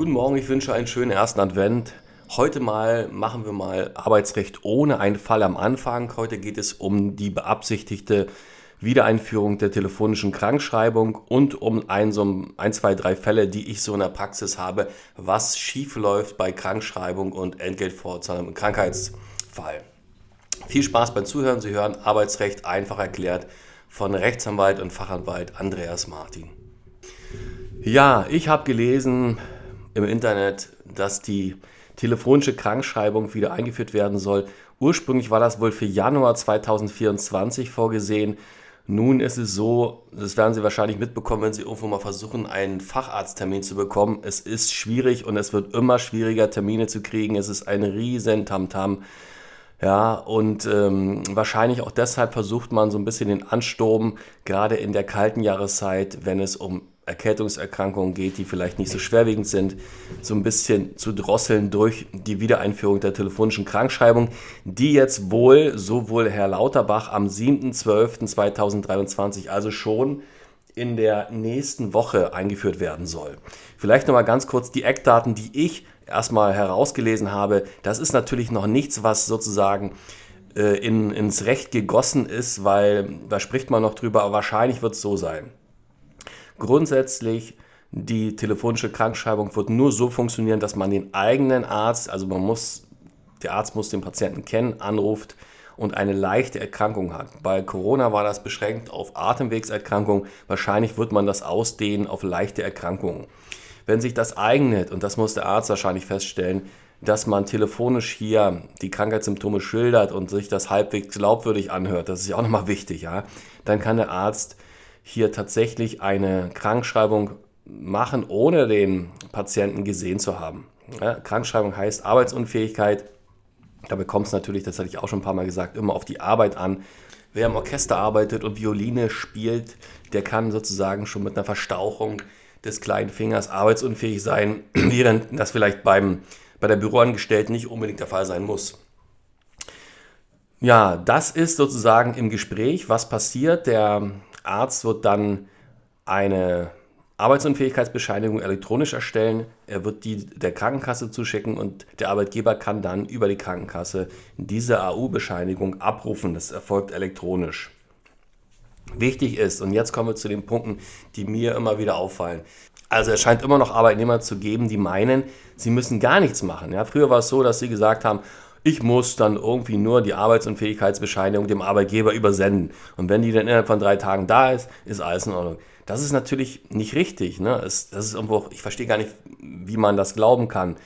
Guten Morgen, ich wünsche einen schönen ersten Advent. Heute mal machen wir mal Arbeitsrecht ohne einen Fall am Anfang. Heute geht es um die beabsichtigte Wiedereinführung der telefonischen Krankschreibung und um ein, so ein, zwei, drei Fälle, die ich so in der Praxis habe, was schief läuft bei Krankschreibung und Entgeltfortzahlung im Krankheitsfall. Viel Spaß beim Zuhören. Sie hören Arbeitsrecht einfach erklärt von Rechtsanwalt und Fachanwalt Andreas Martin. Ja, ich habe gelesen im Internet, dass die telefonische Krankschreibung wieder eingeführt werden soll. Ursprünglich war das wohl für Januar 2024 vorgesehen. Nun ist es so, das werden Sie wahrscheinlich mitbekommen, wenn Sie irgendwo mal versuchen, einen Facharzttermin zu bekommen. Es ist schwierig und es wird immer schwieriger, Termine zu kriegen. Es ist ein riesen Tamtam. Ja, und ähm, wahrscheinlich auch deshalb versucht man so ein bisschen den Ansturm, gerade in der kalten Jahreszeit, wenn es um Erkältungserkrankungen geht, die vielleicht nicht so schwerwiegend sind, so ein bisschen zu drosseln durch die Wiedereinführung der telefonischen Krankschreibung, die jetzt wohl, sowohl Herr Lauterbach am 7.12.2023, also schon in der nächsten Woche eingeführt werden soll. Vielleicht nochmal ganz kurz die Eckdaten, die ich erstmal herausgelesen habe. Das ist natürlich noch nichts, was sozusagen äh, in, ins Recht gegossen ist, weil da spricht man noch drüber, aber wahrscheinlich wird es so sein. Grundsätzlich die telefonische Krankschreibung wird nur so funktionieren, dass man den eigenen Arzt, also man muss, der Arzt muss den Patienten kennen, anruft und eine leichte Erkrankung hat. Bei Corona war das beschränkt auf Atemwegserkrankungen. Wahrscheinlich wird man das ausdehnen auf leichte Erkrankungen. Wenn sich das eignet, und das muss der Arzt wahrscheinlich feststellen, dass man telefonisch hier die Krankheitssymptome schildert und sich das halbwegs glaubwürdig anhört, das ist ja auch nochmal wichtig, ja, dann kann der Arzt hier tatsächlich eine Krankschreibung machen, ohne den Patienten gesehen zu haben. Ja, Krankschreibung heißt Arbeitsunfähigkeit. Da bekommt es natürlich, das hatte ich auch schon ein paar Mal gesagt, immer auf die Arbeit an. Wer im Orchester arbeitet und Violine spielt, der kann sozusagen schon mit einer Verstauchung des kleinen Fingers arbeitsunfähig sein, während das vielleicht beim, bei der Büroangestellten nicht unbedingt der Fall sein muss. Ja, das ist sozusagen im Gespräch, was passiert. Der Arzt wird dann eine Arbeitsunfähigkeitsbescheinigung elektronisch erstellen. Er wird die der Krankenkasse zuschicken und der Arbeitgeber kann dann über die Krankenkasse diese AU-Bescheinigung abrufen. Das erfolgt elektronisch. Wichtig ist, und jetzt kommen wir zu den Punkten, die mir immer wieder auffallen. Also es scheint immer noch Arbeitnehmer zu geben, die meinen, sie müssen gar nichts machen. Ja, früher war es so, dass sie gesagt haben, ich muss dann irgendwie nur die Arbeitsunfähigkeitsbescheinigung dem Arbeitgeber übersenden. Und wenn die dann innerhalb von drei Tagen da ist, ist alles in Ordnung. Das ist natürlich nicht richtig. Ne? das ist irgendwo, ich verstehe gar nicht, wie man das glauben kann.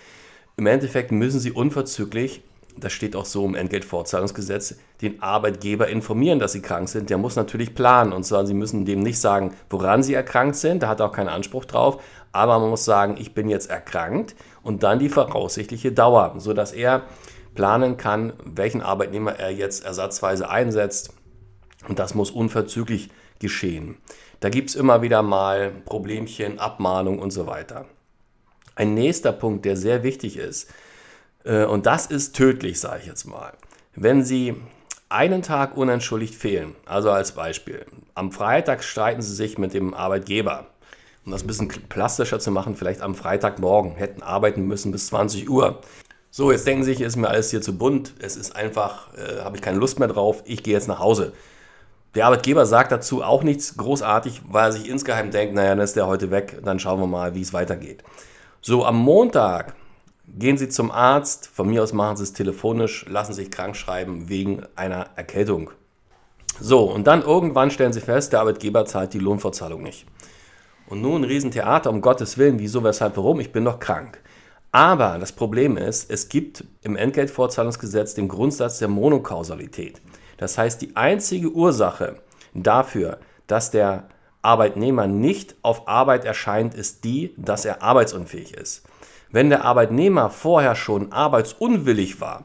Im Endeffekt müssen sie unverzüglich, das steht auch so im Entgeltfortzahlungsgesetz, den Arbeitgeber informieren, dass sie krank sind. Der muss natürlich planen. Und zwar, sie müssen dem nicht sagen, woran sie erkrankt sind. Da hat er auch keinen Anspruch drauf. Aber man muss sagen, ich bin jetzt erkrankt und dann die voraussichtliche Dauer, sodass er planen kann, welchen Arbeitnehmer er jetzt ersatzweise einsetzt. Und das muss unverzüglich geschehen. Da gibt es immer wieder mal Problemchen, Abmahnung und so weiter. Ein nächster Punkt, der sehr wichtig ist, äh, und das ist tödlich, sage ich jetzt mal. Wenn Sie einen Tag unentschuldigt fehlen, also als Beispiel, am Freitag streiten Sie sich mit dem Arbeitgeber, um das ein bisschen plastischer zu machen, vielleicht am Freitagmorgen, hätten arbeiten müssen bis 20 Uhr. So, jetzt denken Sie sich, ist mir alles hier zu bunt, es ist einfach, äh, habe ich keine Lust mehr drauf, ich gehe jetzt nach Hause. Der Arbeitgeber sagt dazu auch nichts großartig, weil er sich insgeheim denkt, naja, dann ist der heute weg, dann schauen wir mal, wie es weitergeht. So, am Montag gehen Sie zum Arzt, von mir aus machen Sie es telefonisch, lassen sich krank schreiben wegen einer Erkältung. So, und dann irgendwann stellen Sie fest, der Arbeitgeber zahlt die Lohnfortzahlung nicht. Und nun ein Riesentheater, um Gottes Willen, wieso, weshalb, warum, ich bin doch krank. Aber das Problem ist, es gibt im Entgeltfortzahlungsgesetz den Grundsatz der Monokausalität. Das heißt, die einzige Ursache dafür, dass der Arbeitnehmer nicht auf Arbeit erscheint, ist die, dass er arbeitsunfähig ist. Wenn der Arbeitnehmer vorher schon arbeitsunwillig war,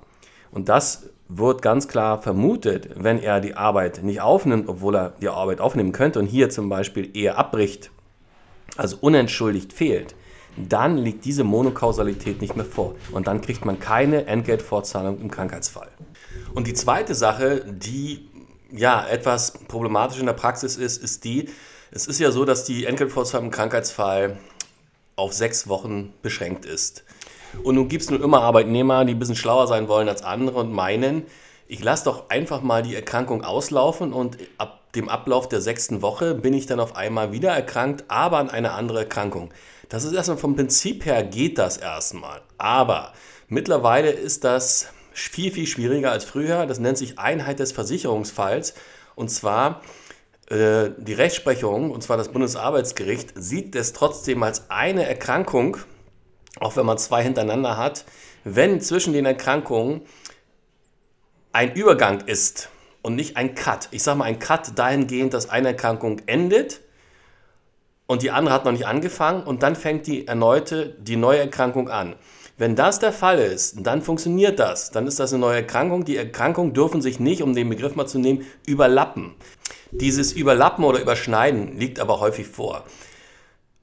und das wird ganz klar vermutet, wenn er die Arbeit nicht aufnimmt, obwohl er die Arbeit aufnehmen könnte und hier zum Beispiel eher abbricht, also unentschuldigt fehlt, dann liegt diese Monokausalität nicht mehr vor. Und dann kriegt man keine Entgeltfortzahlung im Krankheitsfall. Und die zweite Sache, die ja etwas problematisch in der Praxis ist, ist die, es ist ja so, dass die Entgeltfortzahlung im Krankheitsfall auf sechs Wochen beschränkt ist. Und nun gibt es nun immer Arbeitnehmer, die ein bisschen schlauer sein wollen als andere und meinen, ich lasse doch einfach mal die Erkrankung auslaufen und ab dem Ablauf der sechsten Woche bin ich dann auf einmal wieder erkrankt, aber an eine andere Erkrankung. Das ist erstmal vom Prinzip her geht das erstmal. Aber mittlerweile ist das viel, viel schwieriger als früher. Das nennt sich Einheit des Versicherungsfalls. Und zwar äh, die Rechtsprechung, und zwar das Bundesarbeitsgericht, sieht es trotzdem als eine Erkrankung, auch wenn man zwei hintereinander hat, wenn zwischen den Erkrankungen ein Übergang ist und nicht ein Cut. Ich sage mal ein Cut dahingehend, dass eine Erkrankung endet und die andere hat noch nicht angefangen und dann fängt die erneute, die neue Erkrankung an. Wenn das der Fall ist, dann funktioniert das. Dann ist das eine neue Erkrankung. Die Erkrankungen dürfen sich nicht, um den Begriff mal zu nehmen, überlappen. Dieses Überlappen oder Überschneiden liegt aber häufig vor,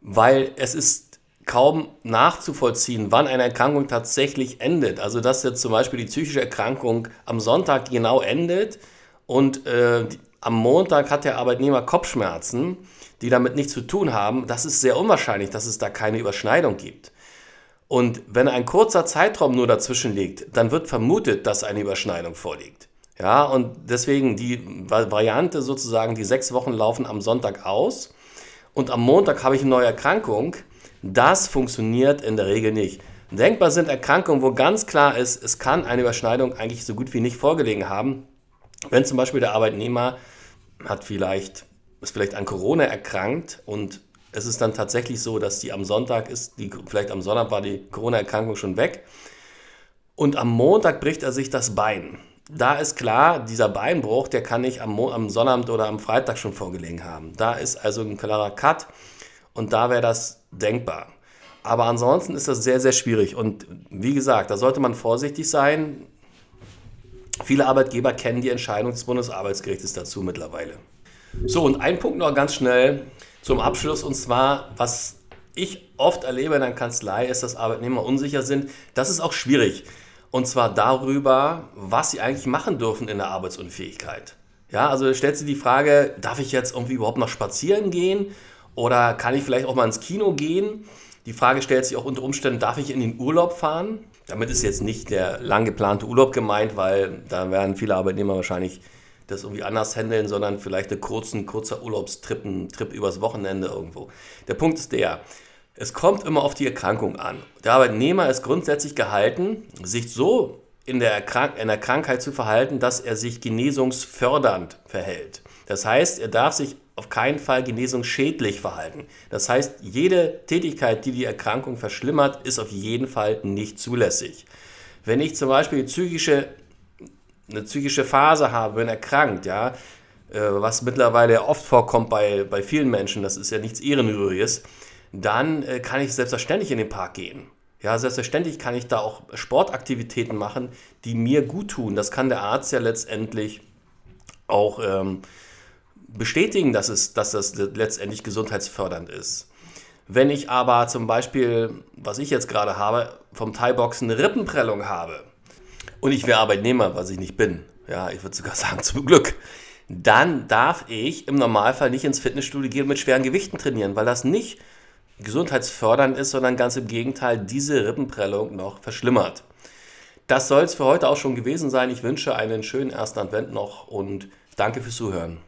weil es ist kaum nachzuvollziehen, wann eine Erkrankung tatsächlich endet. Also dass jetzt zum Beispiel die psychische Erkrankung am Sonntag genau endet und äh, am Montag hat der Arbeitnehmer Kopfschmerzen, die damit nichts zu tun haben, das ist sehr unwahrscheinlich, dass es da keine Überschneidung gibt. Und wenn ein kurzer Zeitraum nur dazwischen liegt, dann wird vermutet, dass eine Überschneidung vorliegt. Ja, und deswegen die Variante sozusagen, die sechs Wochen laufen am Sonntag aus und am Montag habe ich eine neue Erkrankung, das funktioniert in der Regel nicht. Denkbar sind Erkrankungen, wo ganz klar ist, es kann eine Überschneidung eigentlich so gut wie nicht vorgelegen haben. Wenn zum Beispiel der Arbeitnehmer hat vielleicht, ist vielleicht an Corona erkrankt und es ist dann tatsächlich so, dass die am Sonntag ist, die, vielleicht am Sonntag war die Corona-Erkrankung schon weg. Und am Montag bricht er sich das Bein. Da ist klar, dieser Beinbruch, der kann nicht am, Mo am Sonnabend oder am Freitag schon vorgelegen haben. Da ist also ein klarer Cut und da wäre das denkbar. Aber ansonsten ist das sehr, sehr schwierig. Und wie gesagt, da sollte man vorsichtig sein. Viele Arbeitgeber kennen die Entscheidung des Bundesarbeitsgerichtes dazu mittlerweile. So, und ein Punkt noch ganz schnell zum Abschluss und zwar, was ich oft erlebe in einer Kanzlei, ist, dass Arbeitnehmer unsicher sind. Das ist auch schwierig. Und zwar darüber, was sie eigentlich machen dürfen in der Arbeitsunfähigkeit. Ja, also stellt sich die Frage, darf ich jetzt irgendwie überhaupt noch spazieren gehen? Oder kann ich vielleicht auch mal ins Kino gehen? Die Frage stellt sich auch unter Umständen, darf ich in den Urlaub fahren? Damit ist jetzt nicht der lang geplante Urlaub gemeint, weil da werden viele Arbeitnehmer wahrscheinlich das irgendwie anders handeln, sondern vielleicht einen kurzen, kurzer Urlaubstrip, ein Trip übers Wochenende irgendwo. Der Punkt ist der, es kommt immer auf die Erkrankung an. Der Arbeitnehmer ist grundsätzlich gehalten, sich so in der, Erkrank in der Krankheit zu verhalten, dass er sich genesungsfördernd verhält. Das heißt, er darf sich auf keinen Fall genesungsschädlich verhalten. Das heißt, jede Tätigkeit, die die Erkrankung verschlimmert, ist auf jeden Fall nicht zulässig. Wenn ich zum Beispiel psychische eine psychische Phase habe, bin erkrankt, ja, äh, was mittlerweile oft vorkommt bei, bei vielen Menschen, das ist ja nichts Ehrenrühriges, dann äh, kann ich selbstverständlich in den Park gehen. Ja, selbstverständlich kann ich da auch Sportaktivitäten machen, die mir gut tun. Das kann der Arzt ja letztendlich auch ähm, bestätigen, dass, es, dass das letztendlich gesundheitsfördernd ist. Wenn ich aber zum Beispiel, was ich jetzt gerade habe, vom Thai-Boxen eine Rippenprellung habe, und ich wäre Arbeitnehmer, was ich nicht bin, ja, ich würde sogar sagen, zum Glück, dann darf ich im Normalfall nicht ins Fitnessstudio gehen und mit schweren Gewichten trainieren, weil das nicht gesundheitsfördernd ist, sondern ganz im Gegenteil diese Rippenprellung noch verschlimmert. Das soll es für heute auch schon gewesen sein. Ich wünsche einen schönen ersten Advent noch und danke fürs Zuhören.